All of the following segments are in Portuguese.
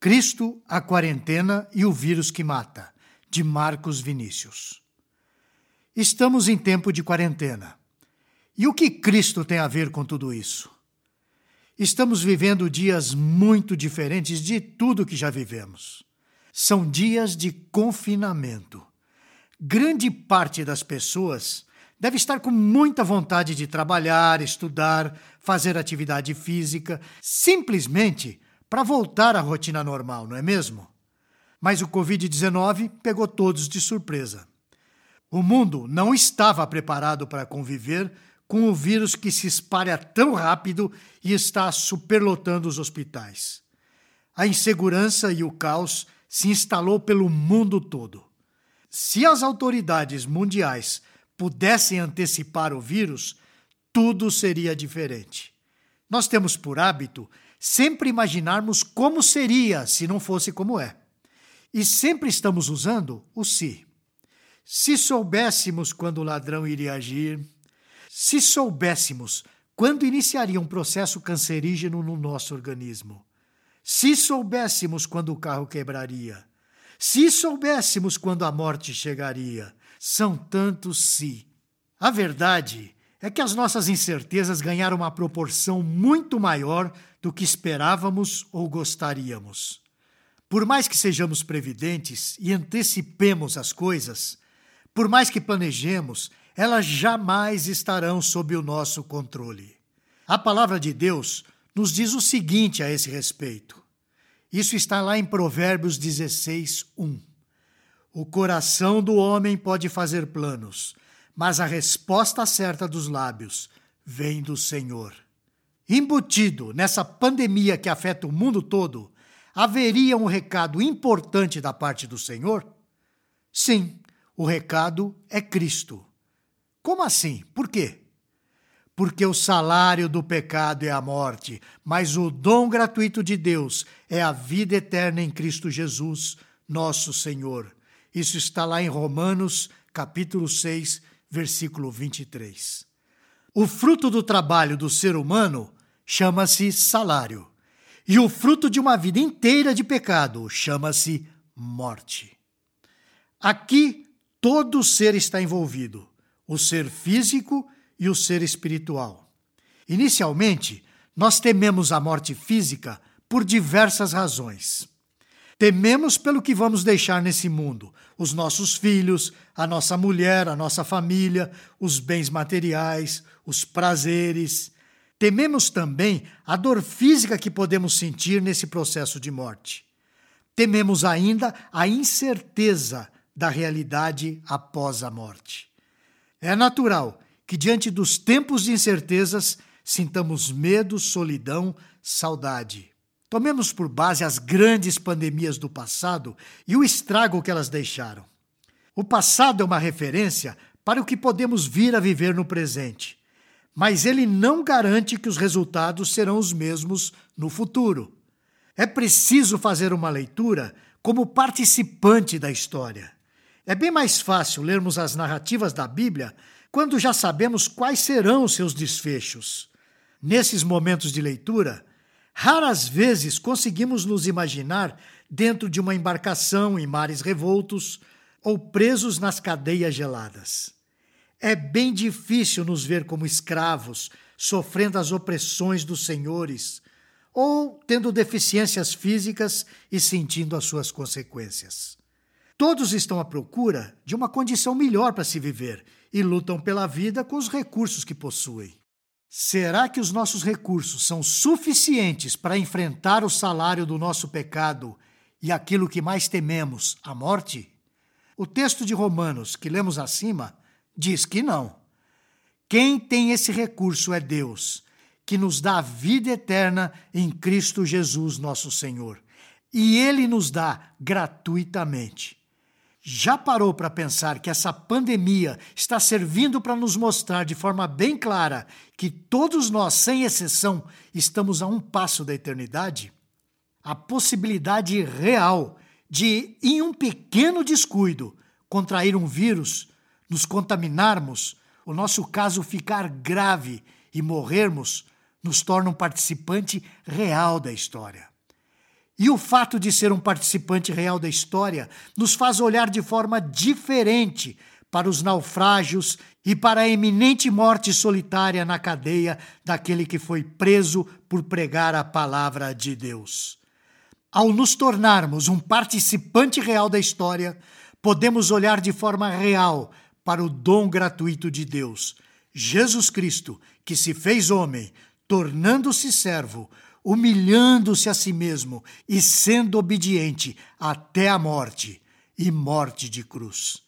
Cristo, a quarentena e o vírus que mata, de Marcos Vinícius. Estamos em tempo de quarentena. E o que Cristo tem a ver com tudo isso? Estamos vivendo dias muito diferentes de tudo que já vivemos. São dias de confinamento. Grande parte das pessoas deve estar com muita vontade de trabalhar, estudar, fazer atividade física, simplesmente para voltar à rotina normal, não é mesmo? Mas o Covid-19 pegou todos de surpresa. O mundo não estava preparado para conviver com o vírus que se espalha tão rápido e está superlotando os hospitais. A insegurança e o caos se instalou pelo mundo todo. Se as autoridades mundiais pudessem antecipar o vírus, tudo seria diferente. Nós temos por hábito sempre imaginarmos como seria se não fosse como é. E sempre estamos usando o se. Se soubéssemos quando o ladrão iria agir, se soubéssemos quando iniciaria um processo cancerígeno no nosso organismo, se soubéssemos quando o carro quebraria, se soubéssemos quando a morte chegaria, são tantos se. A verdade é que as nossas incertezas ganharam uma proporção muito maior do que esperávamos ou gostaríamos. Por mais que sejamos previdentes e antecipemos as coisas, por mais que planejemos, elas jamais estarão sob o nosso controle. A palavra de Deus nos diz o seguinte a esse respeito: isso está lá em Provérbios 16, 1. O coração do homem pode fazer planos, mas a resposta certa dos lábios vem do Senhor. Embutido nessa pandemia que afeta o mundo todo, haveria um recado importante da parte do Senhor? Sim, o recado é Cristo. Como assim? Por quê? porque o salário do pecado é a morte, mas o dom gratuito de Deus é a vida eterna em Cristo Jesus, nosso Senhor. Isso está lá em Romanos, capítulo 6, versículo 23. O fruto do trabalho do ser humano chama-se salário, e o fruto de uma vida inteira de pecado chama-se morte. Aqui todo ser está envolvido: o ser físico e o ser espiritual. Inicialmente, nós tememos a morte física por diversas razões. Tememos pelo que vamos deixar nesse mundo: os nossos filhos, a nossa mulher, a nossa família, os bens materiais, os prazeres. Tememos também a dor física que podemos sentir nesse processo de morte. Tememos ainda a incerteza da realidade após a morte. É natural que diante dos tempos de incertezas sintamos medo, solidão, saudade. Tomemos por base as grandes pandemias do passado e o estrago que elas deixaram. O passado é uma referência para o que podemos vir a viver no presente, mas ele não garante que os resultados serão os mesmos no futuro. É preciso fazer uma leitura como participante da história. É bem mais fácil lermos as narrativas da Bíblia quando já sabemos quais serão seus desfechos. Nesses momentos de leitura, raras vezes conseguimos nos imaginar dentro de uma embarcação em mares revoltos ou presos nas cadeias geladas. É bem difícil nos ver como escravos, sofrendo as opressões dos senhores, ou tendo deficiências físicas e sentindo as suas consequências. Todos estão à procura de uma condição melhor para se viver e lutam pela vida com os recursos que possuem. Será que os nossos recursos são suficientes para enfrentar o salário do nosso pecado e aquilo que mais tememos, a morte? O texto de Romanos, que lemos acima, diz que não. Quem tem esse recurso é Deus, que nos dá a vida eterna em Cristo Jesus, nosso Senhor. E Ele nos dá gratuitamente. Já parou para pensar que essa pandemia está servindo para nos mostrar de forma bem clara que todos nós, sem exceção, estamos a um passo da eternidade? A possibilidade real de, em um pequeno descuido, contrair um vírus, nos contaminarmos, o nosso caso ficar grave e morrermos, nos torna um participante real da história. E o fato de ser um participante real da história nos faz olhar de forma diferente para os naufrágios e para a eminente morte solitária na cadeia daquele que foi preso por pregar a palavra de Deus. Ao nos tornarmos um participante real da história, podemos olhar de forma real para o dom gratuito de Deus, Jesus Cristo, que se fez homem, tornando-se servo, humilhando-se a si mesmo e sendo obediente até a morte e morte de cruz.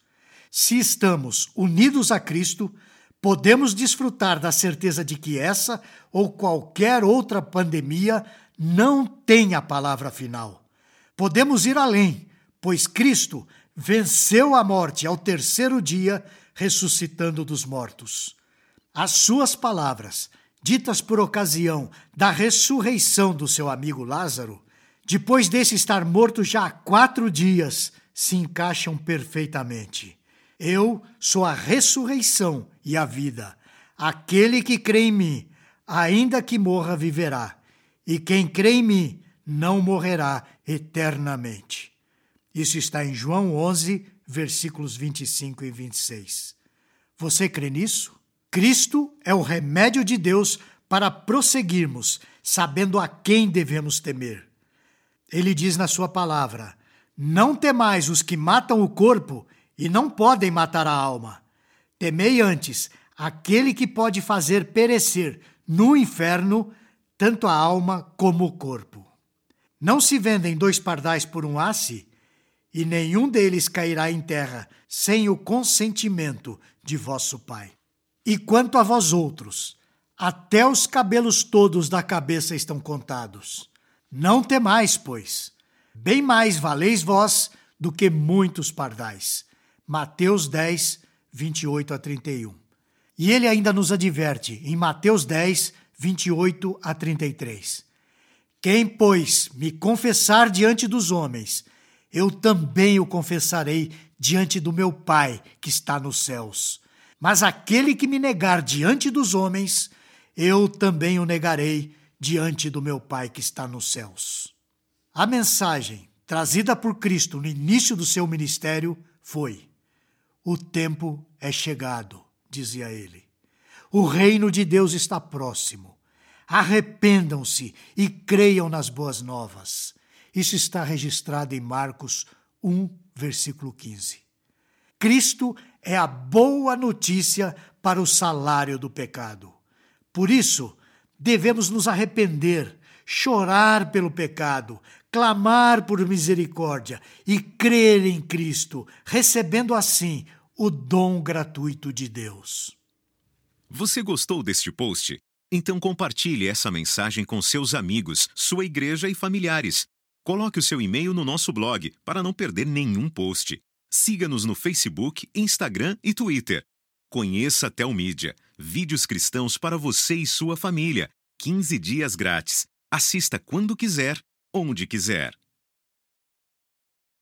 Se estamos unidos a Cristo, podemos desfrutar da certeza de que essa ou qualquer outra pandemia não tem a palavra final. Podemos ir além, pois Cristo venceu a morte ao terceiro dia, ressuscitando dos mortos. As suas palavras ditas por ocasião da ressurreição do seu amigo Lázaro, depois desse estar morto já há quatro dias, se encaixam perfeitamente. Eu sou a ressurreição e a vida. Aquele que crê em mim, ainda que morra, viverá. E quem crê em mim, não morrerá eternamente. Isso está em João 11, versículos 25 e 26. Você crê nisso? Cristo é o remédio de Deus para prosseguirmos, sabendo a quem devemos temer. Ele diz na sua palavra: Não temais os que matam o corpo e não podem matar a alma. Temei antes aquele que pode fazer perecer no inferno tanto a alma como o corpo. Não se vendem dois pardais por um asse, e nenhum deles cairá em terra sem o consentimento de vosso Pai. E quanto a vós outros, até os cabelos todos da cabeça estão contados. Não temais, pois, bem mais valeis vós do que muitos pardais. Mateus 10, 28 a 31. E ele ainda nos adverte em Mateus 10, 28 a 33. Quem, pois, me confessar diante dos homens, eu também o confessarei diante do meu Pai que está nos céus. Mas aquele que me negar diante dos homens, eu também o negarei diante do meu Pai que está nos céus. A mensagem trazida por Cristo no início do seu ministério foi: O tempo é chegado, dizia ele. O reino de Deus está próximo. Arrependam-se e creiam nas boas novas. Isso está registrado em Marcos 1, versículo 15. Cristo é a boa notícia para o salário do pecado. Por isso, devemos nos arrepender, chorar pelo pecado, clamar por misericórdia e crer em Cristo, recebendo assim o dom gratuito de Deus. Você gostou deste post? Então compartilhe essa mensagem com seus amigos, sua igreja e familiares. Coloque o seu e-mail no nosso blog para não perder nenhum post. Siga-nos no Facebook, Instagram e Twitter. Conheça a Telmídia, vídeos cristãos para você e sua família. 15 dias grátis. Assista quando quiser, onde quiser.